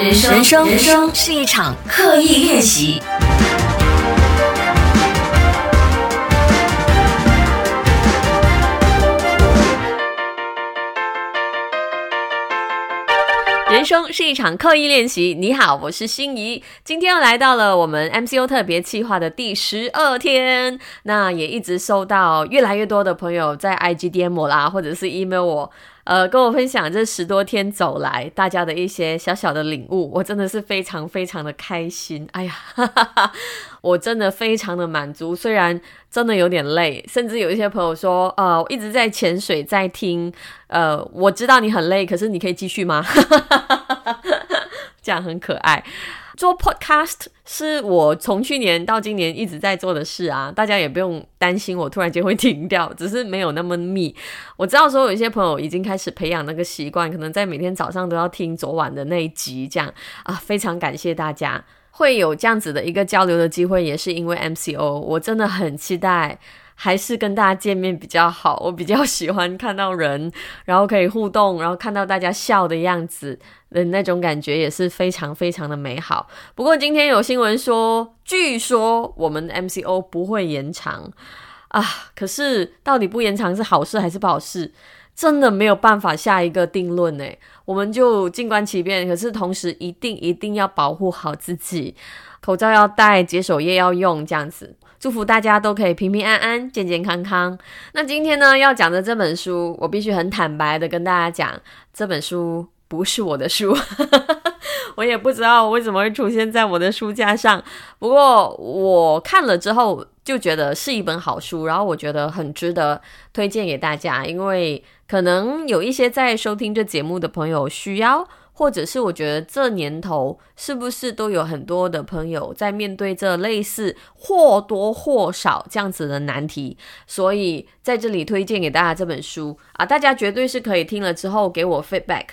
人生，人生，人生是一场刻意练习。人生是一场刻意练习。你好，我是心怡，今天又来到了我们 MCO 特别计划的第十二天。那也一直收到越来越多的朋友在 IGDM 我啦，或者是 email 我。呃，跟我分享这十多天走来大家的一些小小的领悟，我真的是非常非常的开心。哎呀，哈哈哈我真的非常的满足，虽然真的有点累，甚至有一些朋友说，呃，一直在潜水在听，呃，我知道你很累，可是你可以继续吗？哈哈哈这样很可爱。做 podcast 是我从去年到今年一直在做的事啊，大家也不用担心我突然间会停掉，只是没有那么密。我知道说有一些朋友已经开始培养那个习惯，可能在每天早上都要听昨晚的那一集，这样啊，非常感谢大家会有这样子的一个交流的机会，也是因为 MCO，我真的很期待。还是跟大家见面比较好，我比较喜欢看到人，然后可以互动，然后看到大家笑的样子的那种感觉也是非常非常的美好。不过今天有新闻说，据说我们 MCO 不会延长啊，可是到底不延长是好事还是不好事，真的没有办法下一个定论呢。我们就静观其变，可是同时一定一定要保护好自己，口罩要戴，解手液要用，这样子。祝福大家都可以平平安安、健健康康。那今天呢，要讲的这本书，我必须很坦白的跟大家讲，这本书不是我的书，我也不知道为什么会出现在我的书架上。不过我看了之后，就觉得是一本好书，然后我觉得很值得推荐给大家，因为可能有一些在收听这节目的朋友需要。或者是我觉得这年头是不是都有很多的朋友在面对这类似或多或少这样子的难题，所以在这里推荐给大家这本书啊，大家绝对是可以听了之后给我 feedback，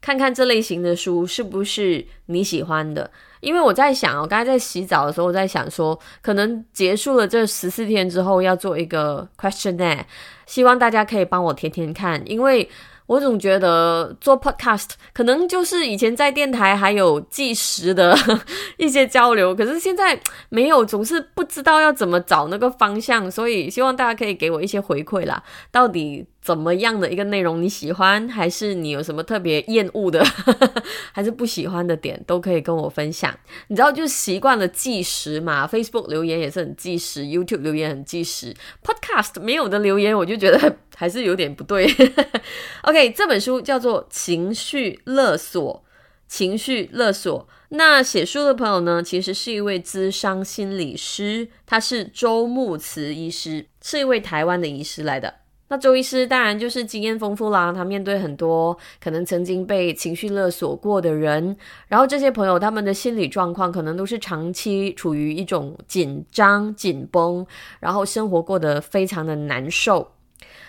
看看这类型的书是不是你喜欢的。因为我在想，我刚才在洗澡的时候，我在想说，可能结束了这十四天之后要做一个 questionnaire，希望大家可以帮我填填看，因为。我总觉得做 podcast 可能就是以前在电台还有计时的 一些交流，可是现在没有，总是不知道要怎么找那个方向，所以希望大家可以给我一些回馈啦，到底。怎么样的一个内容你喜欢，还是你有什么特别厌恶的，还是不喜欢的点，都可以跟我分享。你知道，就习惯了计时嘛，Facebook 留言也是很计时，YouTube 留言很计时，Podcast 没有的留言，我就觉得还是有点不对。OK，这本书叫做《情绪勒索》，情绪勒索。那写书的朋友呢，其实是一位资商心理师，他是周木慈医师，是一位台湾的医师来的。那周医师当然就是经验丰富啦，他面对很多可能曾经被情绪勒索过的人，然后这些朋友他们的心理状况可能都是长期处于一种紧张、紧绷，然后生活过得非常的难受。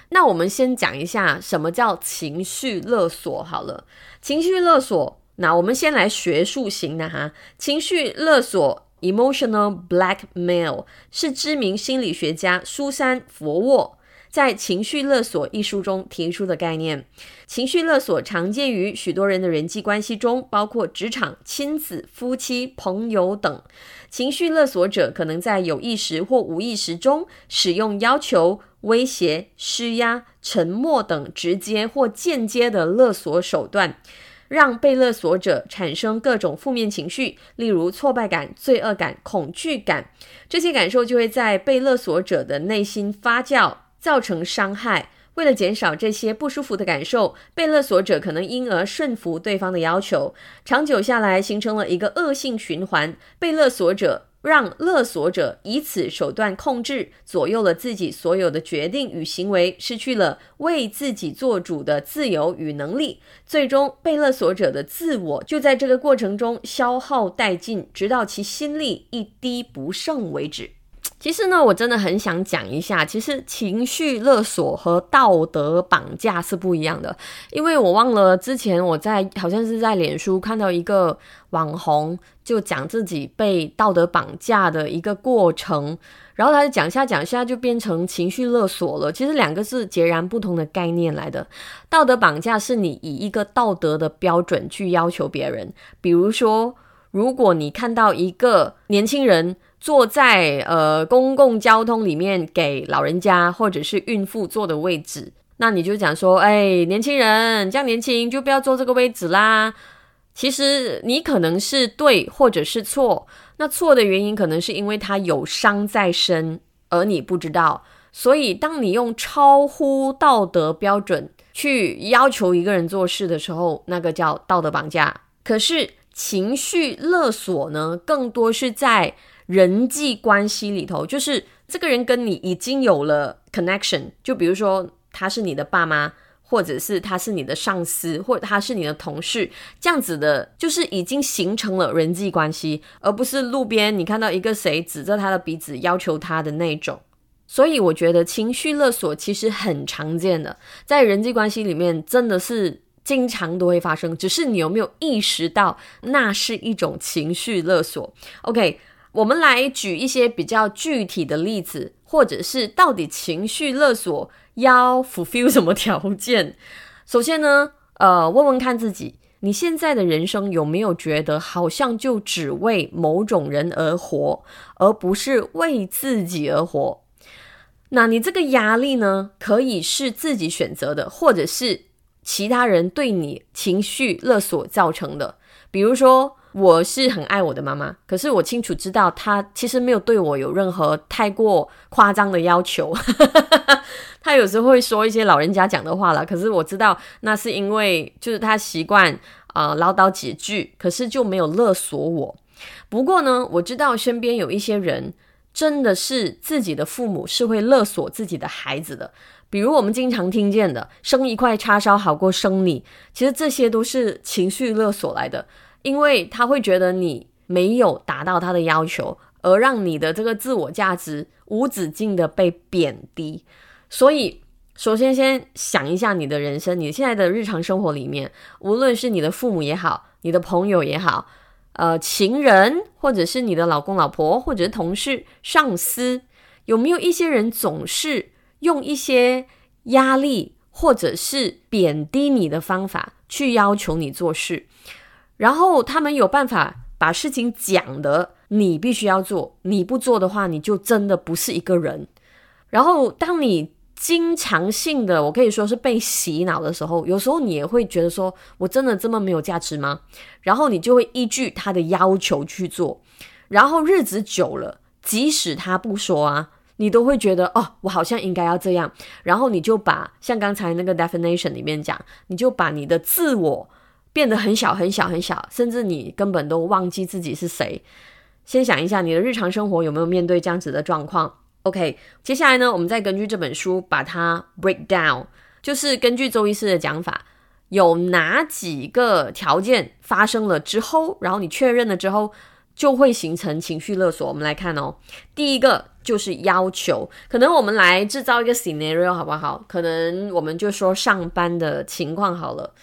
那我们先讲一下什么叫情绪勒索好了，情绪勒索，那我们先来学术型的哈，情绪勒索 （emotional blackmail） 是知名心理学家苏珊·佛沃。在《情绪勒索》一书中提出的概念，情绪勒索常见于许多人的人际关系中，包括职场、亲子、夫妻、朋友等。情绪勒索者可能在有意识或无意识中使用要求、威胁、施压、沉默等直接或间接的勒索手段，让被勒索者产生各种负面情绪，例如挫败感、罪恶感、恐惧感。这些感受就会在被勒索者的内心发酵。造成伤害。为了减少这些不舒服的感受，被勒索者可能因而顺服对方的要求，长久下来形成了一个恶性循环。被勒索者让勒索者以此手段控制、左右了自己所有的决定与行为，失去了为自己做主的自由与能力。最终，被勒索者的自我就在这个过程中消耗殆尽，直到其心力一滴不剩为止。其实呢，我真的很想讲一下，其实情绪勒索和道德绑架是不一样的。因为我忘了之前我在好像是在脸书看到一个网红，就讲自己被道德绑架的一个过程，然后他就讲下讲下就变成情绪勒索了。其实两个是截然不同的概念来的。道德绑架是你以一个道德的标准去要求别人，比如说，如果你看到一个年轻人。坐在呃公共交通里面给老人家或者是孕妇坐的位置，那你就讲说，哎，年轻人这样年轻就不要坐这个位置啦。其实你可能是对或者是错，那错的原因可能是因为他有伤在身，而你不知道。所以当你用超乎道德标准去要求一个人做事的时候，那个叫道德绑架。可是情绪勒索呢，更多是在。人际关系里头，就是这个人跟你已经有了 connection，就比如说他是你的爸妈，或者是他是你的上司，或者他是你的同事，这样子的，就是已经形成了人际关系，而不是路边你看到一个谁指着他的鼻子要求他的那种。所以我觉得情绪勒索其实很常见的，在人际关系里面真的是经常都会发生，只是你有没有意识到那是一种情绪勒索？OK。我们来举一些比较具体的例子，或者是到底情绪勒索要 fulfill 什么条件？首先呢，呃，问问看自己，你现在的人生有没有觉得好像就只为某种人而活，而不是为自己而活？那你这个压力呢，可以是自己选择的，或者是其他人对你情绪勒索造成的，比如说。我是很爱我的妈妈，可是我清楚知道她其实没有对我有任何太过夸张的要求。她有时候会说一些老人家讲的话了，可是我知道那是因为就是她习惯啊唠叨几句，可是就没有勒索我。不过呢，我知道身边有一些人真的是自己的父母是会勒索自己的孩子的，比如我们经常听见的“生一块叉烧好过生你”，其实这些都是情绪勒索来的。因为他会觉得你没有达到他的要求，而让你的这个自我价值无止境的被贬低。所以，首先先想一下你的人生，你现在的日常生活里面，无论是你的父母也好，你的朋友也好，呃，情人，或者是你的老公老婆，或者是同事、上司，有没有一些人总是用一些压力或者是贬低你的方法去要求你做事？然后他们有办法把事情讲的，你必须要做，你不做的话，你就真的不是一个人。然后当你经常性的，我可以说是被洗脑的时候，有时候你也会觉得说，我真的这么没有价值吗？然后你就会依据他的要求去做，然后日子久了，即使他不说啊，你都会觉得哦，我好像应该要这样。然后你就把像刚才那个 definition 里面讲，你就把你的自我。变得很小很小很小，甚至你根本都忘记自己是谁。先想一下，你的日常生活有没有面对这样子的状况？OK，接下来呢，我们再根据这本书把它 break down，就是根据周医师的讲法，有哪几个条件发生了之后，然后你确认了之后，就会形成情绪勒索。我们来看哦，第一个就是要求，可能我们来制造一个 scenario 好不好？可能我们就说上班的情况好了。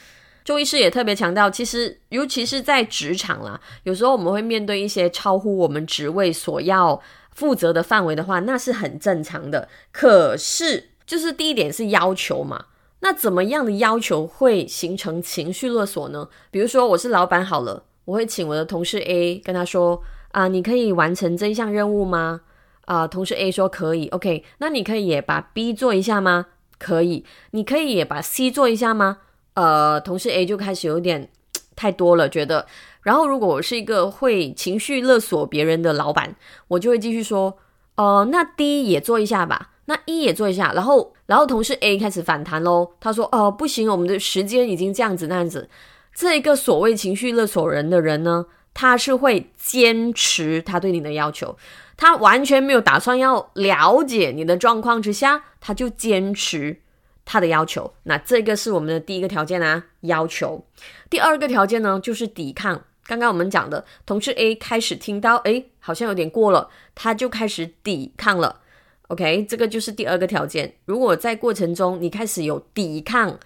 周医师也特别强调，其实尤其是在职场啦，有时候我们会面对一些超乎我们职位所要负责的范围的话，那是很正常的。可是，就是第一点是要求嘛，那怎么样的要求会形成情绪勒索呢？比如说，我是老板好了，我会请我的同事 A 跟他说啊，你可以完成这一项任务吗？啊，同事 A 说可以，OK，那你可以也把 B 做一下吗？可以，你可以也把 C 做一下吗？呃，同事 A 就开始有点太多了，觉得。然后，如果我是一个会情绪勒索别人的老板，我就会继续说，呃，那 D 也做一下吧，那 E 也做一下。然后，然后同事 A 开始反弹喽，他说，哦，不行，我们的时间已经这样子那样子。这一个所谓情绪勒索人的人呢，他是会坚持他对你的要求，他完全没有打算要了解你的状况之下，他就坚持。他的要求，那这个是我们的第一个条件啊，要求。第二个条件呢，就是抵抗，刚刚我们讲的，同事 A 开始听到，哎，好像有点过了，他就开始抵抗了。OK，这个就是第二个条件。如果在过程中你开始有抵抗，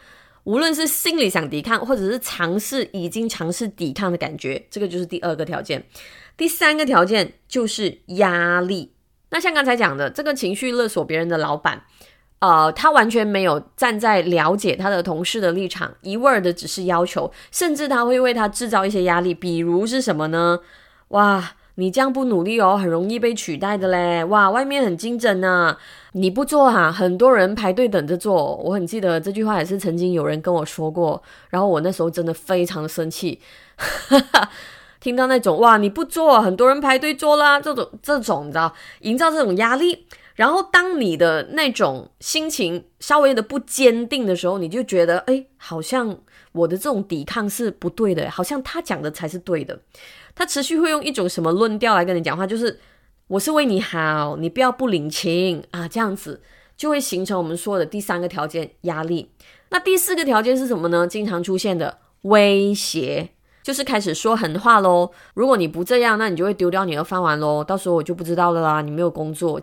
无论是心里想抵抗，或者是尝试已经尝试抵抗的感觉，这个就是第二个条件。第三个条件就是压力。那像刚才讲的，这个情绪勒索别人的老板。呃，他完全没有站在了解他的同事的立场，一味的只是要求，甚至他会为他制造一些压力，比如是什么呢？哇，你这样不努力哦，很容易被取代的嘞！哇，外面很精整呢，你不做哈，很多人排队等着做。我很记得这句话也是曾经有人跟我说过，然后我那时候真的非常生气，听到那种哇你不做，很多人排队做啦，这种这种你知道，营造这种压力。然后，当你的那种心情稍微的不坚定的时候，你就觉得，哎，好像我的这种抵抗是不对的，好像他讲的才是对的。他持续会用一种什么论调来跟你讲话，就是我是为你好，你不要不领情啊，这样子就会形成我们说的第三个条件压力。那第四个条件是什么呢？经常出现的威胁，就是开始说狠话喽。如果你不这样，那你就会丢掉你的饭碗喽，到时候我就不知道了啦，你没有工作。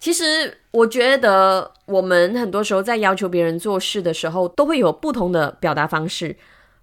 其实我觉得，我们很多时候在要求别人做事的时候，都会有不同的表达方式。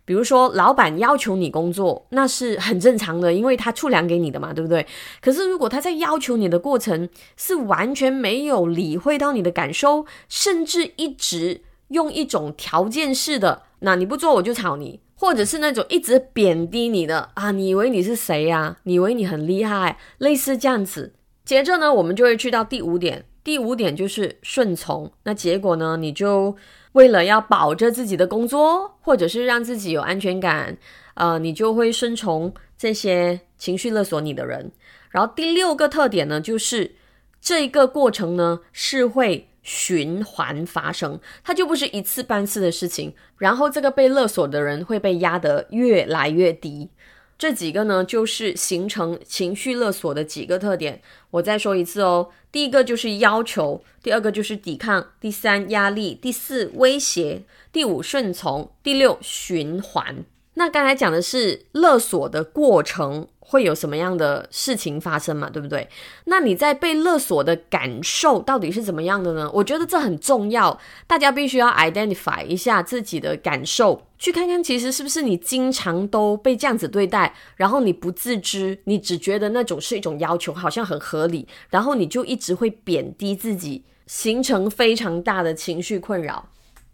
比如说，老板要求你工作，那是很正常的，因为他出粮给你的嘛，对不对？可是如果他在要求你的过程是完全没有理会到你的感受，甚至一直用一种条件式的，那你不做我就炒你，或者是那种一直贬低你的啊，你以为你是谁呀？你以为你很厉害？类似这样子。接着呢，我们就会去到第五点。第五点就是顺从。那结果呢，你就为了要保着自己的工作，或者是让自己有安全感，呃，你就会顺从这些情绪勒索你的人。然后第六个特点呢，就是这个过程呢是会循环发生，它就不是一次半次的事情。然后这个被勒索的人会被压得越来越低。这几个呢，就是形成情绪勒索的几个特点。我再说一次哦，第一个就是要求，第二个就是抵抗，第三压力，第四威胁，第五顺从，第六循环。那刚才讲的是勒索的过程。会有什么样的事情发生嘛？对不对？那你在被勒索的感受到底是怎么样的呢？我觉得这很重要，大家必须要 identify 一下自己的感受，去看看其实是不是你经常都被这样子对待，然后你不自知，你只觉得那种是一种要求，好像很合理，然后你就一直会贬低自己，形成非常大的情绪困扰。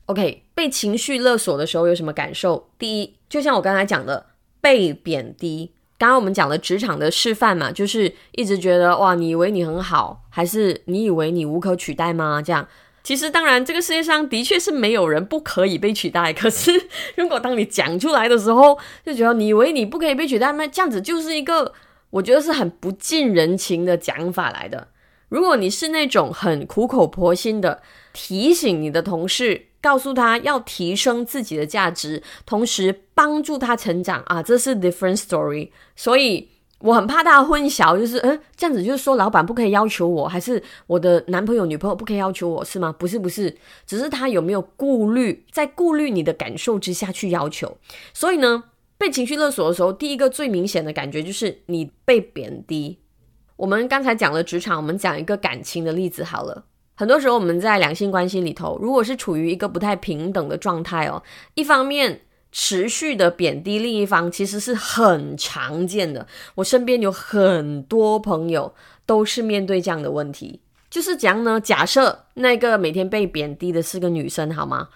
OK，被情绪勒索的时候有什么感受？第一，就像我刚才讲的，被贬低。刚刚我们讲的职场的示范嘛，就是一直觉得哇，你以为你很好，还是你以为你无可取代吗？这样，其实当然，这个世界上的确是没有人不可以被取代。可是，如果当你讲出来的时候，就觉得你以为你不可以被取代吗？这样子就是一个我觉得是很不近人情的讲法来的。如果你是那种很苦口婆心的提醒你的同事。告诉他要提升自己的价值，同时帮助他成长啊，这是 different story。所以我很怕大家混淆，就是嗯，这样子就是说老板不可以要求我，还是我的男朋友女朋友不可以要求我是吗？不是不是，只是他有没有顾虑，在顾虑你的感受之下去要求。所以呢，被情绪勒索的时候，第一个最明显的感觉就是你被贬低。我们刚才讲了职场，我们讲一个感情的例子好了。很多时候，我们在两性关系里头，如果是处于一个不太平等的状态哦，一方面持续的贬低另一方，其实是很常见的。我身边有很多朋友都是面对这样的问题，就是讲呢，假设那个每天被贬低的是个女生，好吗？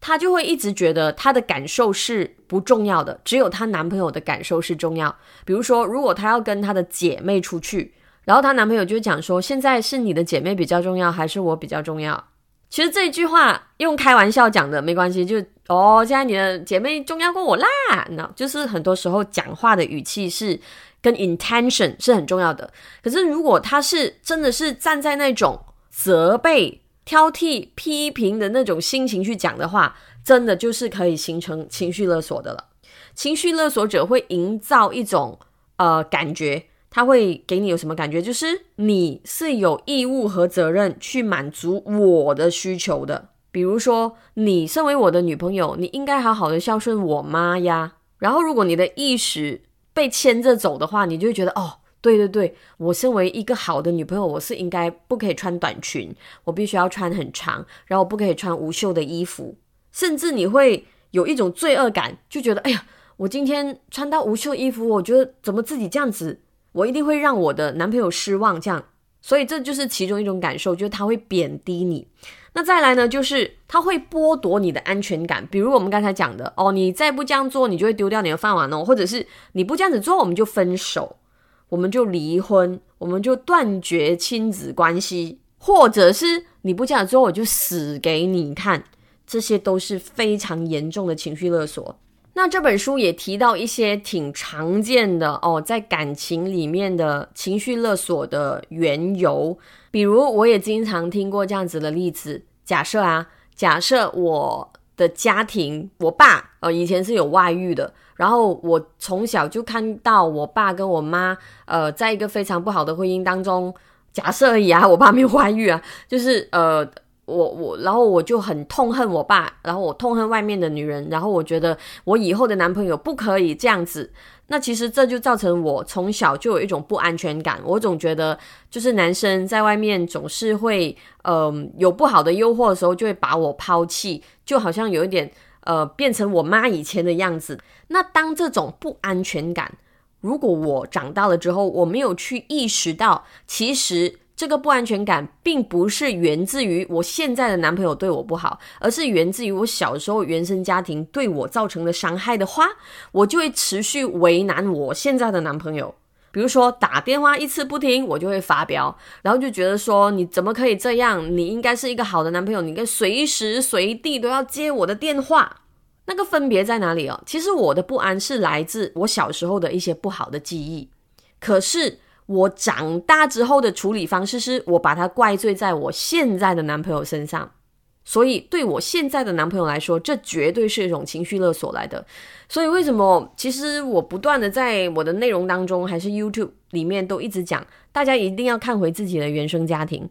她就会一直觉得她的感受是不重要的，只有她男朋友的感受是重要。比如说，如果她要跟她的姐妹出去。然后她男朋友就讲说：“现在是你的姐妹比较重要，还是我比较重要？”其实这句话用开玩笑讲的没关系，就哦，现在你的姐妹重要过我啦。那就是很多时候讲话的语气是跟 intention 是很重要的。可是如果他是真的是站在那种责备、挑剔、批评的那种心情去讲的话，真的就是可以形成情绪勒索的了。情绪勒索者会营造一种呃感觉。他会给你有什么感觉？就是你是有义务和责任去满足我的需求的。比如说，你身为我的女朋友，你应该好好的孝顺我妈呀。然后，如果你的意识被牵着走的话，你就会觉得哦，对对对，我身为一个好的女朋友，我是应该不可以穿短裙，我必须要穿很长，然后不可以穿无袖的衣服，甚至你会有一种罪恶感，就觉得哎呀，我今天穿到无袖衣服，我觉得怎么自己这样子，我一定会让我的男朋友失望，这样，所以这就是其中一种感受，就是他会贬低你。那再来呢，就是他会剥夺你的安全感，比如我们刚才讲的哦，你再不这样做，你就会丢掉你的饭碗哦，或者是你不这样子做，我们就分手，我们就离婚，我们就断绝亲子关系，或者是你不这样做，我就死给你看，这些都是非常严重的情绪勒索。那这本书也提到一些挺常见的哦，在感情里面的情绪勒索的缘由。比如，我也经常听过这样子的例子。假设啊，假设我的家庭，我爸呃以前是有外遇的，然后我从小就看到我爸跟我妈呃在一个非常不好的婚姻当中。假设而已啊，我爸没有外遇啊，就是呃。我我，然后我就很痛恨我爸，然后我痛恨外面的女人，然后我觉得我以后的男朋友不可以这样子。那其实这就造成我从小就有一种不安全感，我总觉得就是男生在外面总是会，嗯，有不好的诱惑的时候就会把我抛弃，就好像有一点呃变成我妈以前的样子。那当这种不安全感，如果我长大了之后，我没有去意识到，其实。这个不安全感并不是源自于我现在的男朋友对我不好，而是源自于我小时候原生家庭对我造成的伤害的话，我就会持续为难我现在的男朋友。比如说打电话一次不听，我就会发飙，然后就觉得说你怎么可以这样？你应该是一个好的男朋友，你该随时随地都要接我的电话。那个分别在哪里哦？其实我的不安是来自我小时候的一些不好的记忆，可是。我长大之后的处理方式是我把它怪罪在我现在的男朋友身上，所以对我现在的男朋友来说，这绝对是一种情绪勒索来的。所以为什么？其实我不断的在我的内容当中，还是 YouTube 里面都一直讲，大家一定要看回自己的原生家庭，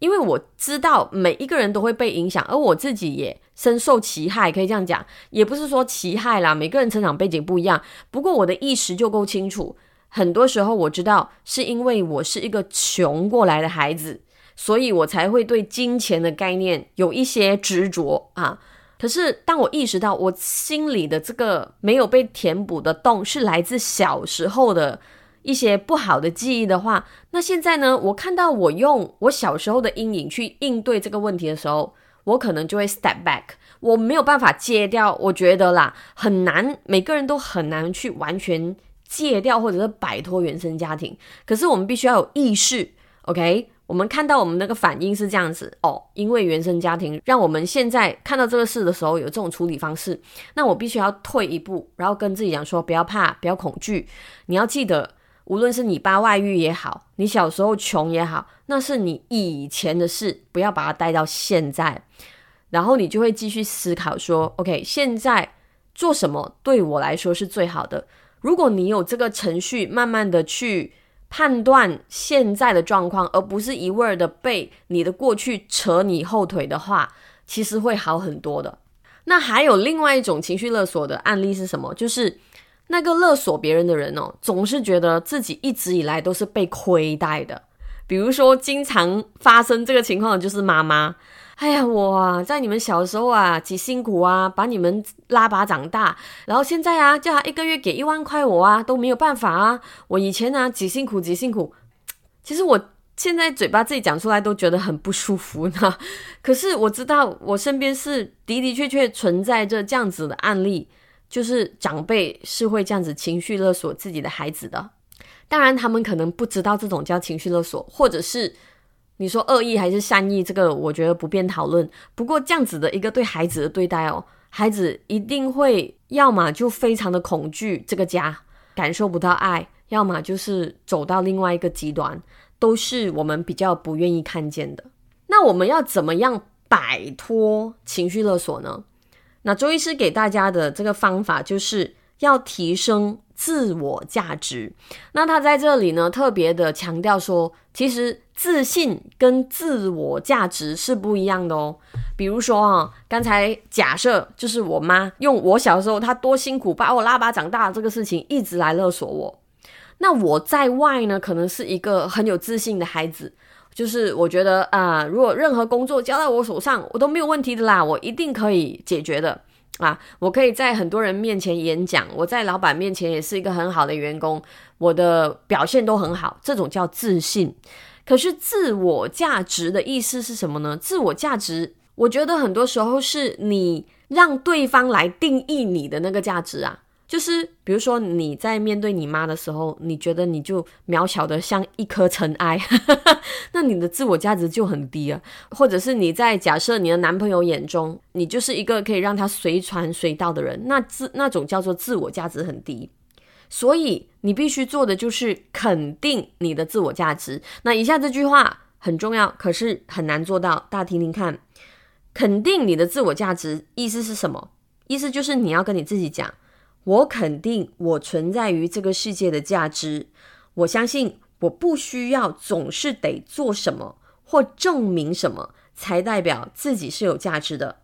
因为我知道每一个人都会被影响，而我自己也深受其害，可以这样讲，也不是说其害啦，每个人成长背景不一样，不过我的意识就够清楚。很多时候我知道是因为我是一个穷过来的孩子，所以我才会对金钱的概念有一些执着啊。可是当我意识到我心里的这个没有被填补的洞是来自小时候的一些不好的记忆的话，那现在呢，我看到我用我小时候的阴影去应对这个问题的时候，我可能就会 step back，我没有办法戒掉。我觉得啦，很难，每个人都很难去完全。戒掉或者是摆脱原生家庭，可是我们必须要有意识，OK？我们看到我们那个反应是这样子哦，因为原生家庭让我们现在看到这个事的时候有这种处理方式，那我必须要退一步，然后跟自己讲说不要怕，不要恐惧。你要记得，无论是你爸外遇也好，你小时候穷也好，那是你以前的事，不要把它带到现在，然后你就会继续思考说，OK？现在做什么对我来说是最好的？如果你有这个程序，慢慢的去判断现在的状况，而不是一味的被你的过去扯你后腿的话，其实会好很多的。那还有另外一种情绪勒索的案例是什么？就是那个勒索别人的人哦，总是觉得自己一直以来都是被亏待的。比如说，经常发生这个情况的就是妈妈。哎呀，我，在你们小时候啊，几辛苦啊，把你们拉拔长大，然后现在啊，叫他一个月给一万块我啊，都没有办法啊。我以前呢，几辛苦几辛苦，其实我现在嘴巴自己讲出来都觉得很不舒服呢。可是我知道，我身边是的的确确存在着这样子的案例，就是长辈是会这样子情绪勒索自己的孩子的。当然，他们可能不知道这种叫情绪勒索，或者是。你说恶意还是善意，这个我觉得不便讨论。不过这样子的一个对孩子的对待哦，孩子一定会要么就非常的恐惧这个家，感受不到爱，要么就是走到另外一个极端，都是我们比较不愿意看见的。那我们要怎么样摆脱情绪勒索呢？那周医师给大家的这个方法就是要提升自我价值。那他在这里呢特别的强调说，其实。自信跟自我价值是不一样的哦。比如说啊，刚才假设就是我妈用我小时候她多辛苦把我拉拔长大这个事情一直来勒索我，那我在外呢可能是一个很有自信的孩子，就是我觉得啊，如果任何工作交在我手上，我都没有问题的啦，我一定可以解决的。啊，我可以在很多人面前演讲，我在老板面前也是一个很好的员工，我的表现都很好，这种叫自信。可是自我价值的意思是什么呢？自我价值，我觉得很多时候是你让对方来定义你的那个价值啊。就是比如说你在面对你妈的时候，你觉得你就渺小的像一颗尘埃，那你的自我价值就很低啊。或者是你在假设你的男朋友眼中，你就是一个可以让他随传随到的人，那自那种叫做自我价值很低。所以你必须做的就是肯定你的自我价值。那以下这句话很重要，可是很难做到，大家听听看。肯定你的自我价值意思是什么？意思就是你要跟你自己讲。我肯定我存在于这个世界的价值。我相信我不需要总是得做什么或证明什么才代表自己是有价值的。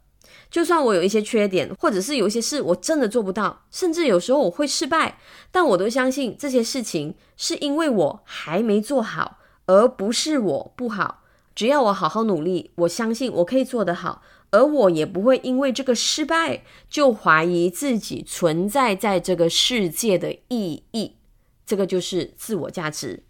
就算我有一些缺点，或者是有一些事我真的做不到，甚至有时候我会失败，但我都相信这些事情是因为我还没做好，而不是我不好。只要我好好努力，我相信我可以做得好。而我也不会因为这个失败就怀疑自己存在在这个世界的意义，这个就是自我价值。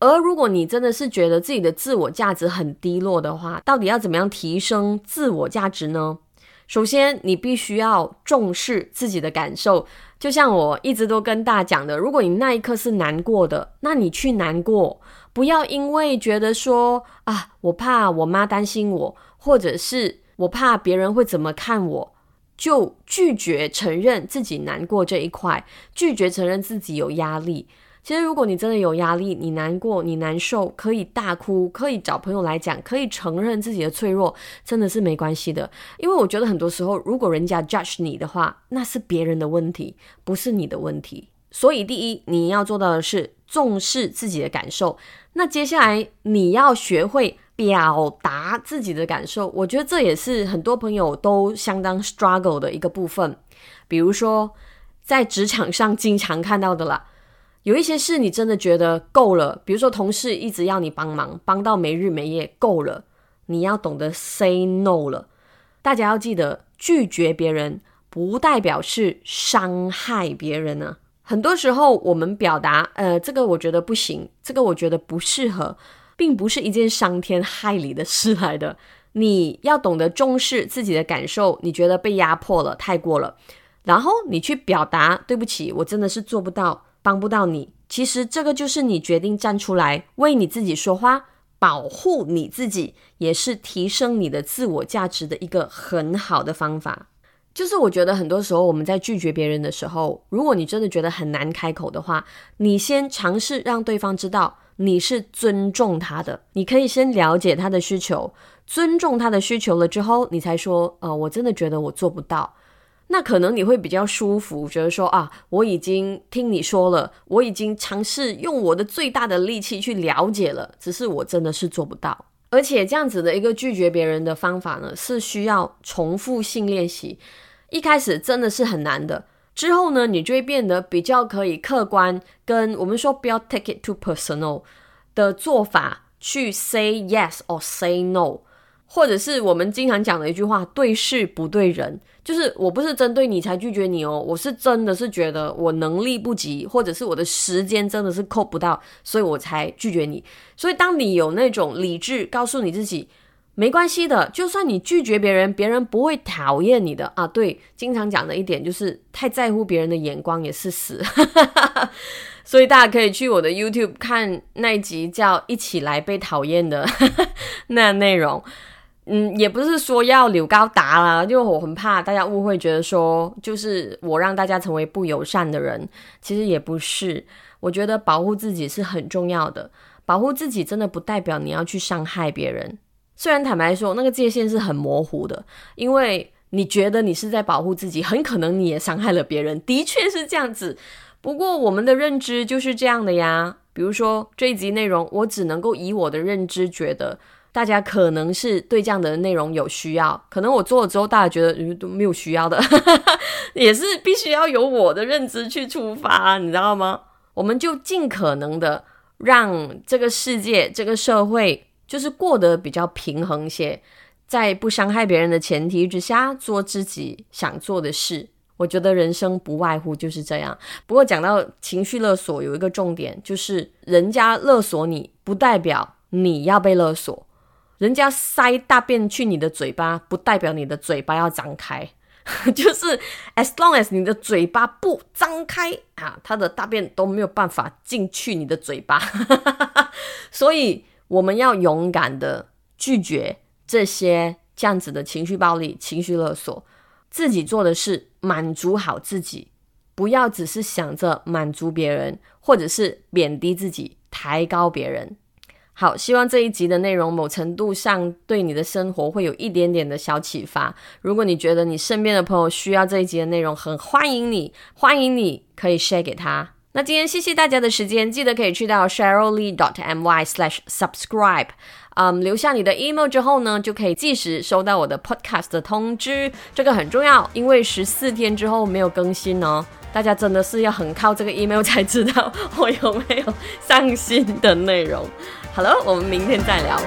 而如果你真的是觉得自己的自我价值很低落的话，到底要怎么样提升自我价值呢？首先，你必须要重视自己的感受。就像我一直都跟大家讲的，如果你那一刻是难过的，那你去难过，不要因为觉得说啊，我怕我妈担心我，或者是。我怕别人会怎么看我，就拒绝承认自己难过这一块，拒绝承认自己有压力。其实，如果你真的有压力，你难过，你难受，可以大哭，可以找朋友来讲，可以承认自己的脆弱，真的是没关系的。因为我觉得很多时候，如果人家 judge 你的话，那是别人的问题，不是你的问题。所以，第一，你要做到的是重视自己的感受。那接下来，你要学会。表达自己的感受，我觉得这也是很多朋友都相当 struggle 的一个部分。比如说，在职场上经常看到的啦，有一些事你真的觉得够了，比如说同事一直要你帮忙，帮到没日没夜，够了，你要懂得 say no 了。大家要记得，拒绝别人不代表是伤害别人呢。很多时候我们表达，呃，这个我觉得不行，这个我觉得不适合。并不是一件伤天害理的事来的，你要懂得重视自己的感受。你觉得被压迫了，太过了，然后你去表达，对不起，我真的是做不到，帮不到你。其实这个就是你决定站出来为你自己说话，保护你自己，也是提升你的自我价值的一个很好的方法。就是我觉得很多时候我们在拒绝别人的时候，如果你真的觉得很难开口的话，你先尝试让对方知道。你是尊重他的，你可以先了解他的需求，尊重他的需求了之后，你才说，呃，我真的觉得我做不到，那可能你会比较舒服，觉得说啊，我已经听你说了，我已经尝试用我的最大的力气去了解了，只是我真的是做不到，而且这样子的一个拒绝别人的方法呢，是需要重复性练习，一开始真的是很难的。之后呢，你就会变得比较可以客观，跟我们说不要 take it too personal 的做法去 say yes or say no，或者是我们经常讲的一句话，对事不对人，就是我不是针对你才拒绝你哦，我是真的是觉得我能力不及，或者是我的时间真的是扣不到，所以我才拒绝你。所以当你有那种理智告诉你自己。没关系的，就算你拒绝别人，别人不会讨厌你的啊。对，经常讲的一点就是太在乎别人的眼光也是死，所以大家可以去我的 YouTube 看那一集叫《一起来被讨厌》的 那内容。嗯，也不是说要柳高达啦，就我很怕大家误会，觉得说就是我让大家成为不友善的人，其实也不是。我觉得保护自己是很重要的，保护自己真的不代表你要去伤害别人。虽然坦白说，那个界限是很模糊的，因为你觉得你是在保护自己，很可能你也伤害了别人，的确是这样子。不过我们的认知就是这样的呀，比如说这一集内容，我只能够以我的认知觉得。大家可能是对这样的内容有需要，可能我做了之后，大家觉得都没有需要的，也是必须要由我的认知去出发，你知道吗？我们就尽可能的让这个世界、这个社会就是过得比较平衡些，在不伤害别人的前提之下，做自己想做的事。我觉得人生不外乎就是这样。不过讲到情绪勒索，有一个重点就是，人家勒索你，不代表你要被勒索。人家塞大便去你的嘴巴，不代表你的嘴巴要张开，就是 as long as 你的嘴巴不张开啊，他的大便都没有办法进去你的嘴巴。所以我们要勇敢的拒绝这些这样子的情绪暴力、情绪勒索，自己做的事满足好自己，不要只是想着满足别人，或者是贬低自己、抬高别人。好，希望这一集的内容某程度上对你的生活会有一点点的小启发。如果你觉得你身边的朋友需要这一集的内容，很欢迎你，欢迎你可以 share 给他。那今天谢谢大家的时间，记得可以去到 sheryllee dot my slash subscribe，嗯，留下你的 email 之后呢，就可以即时收到我的 podcast 的通知。这个很重要，因为十四天之后没有更新哦，大家真的是要很靠这个 email 才知道我有没有上新的内容。好了我们明天再聊。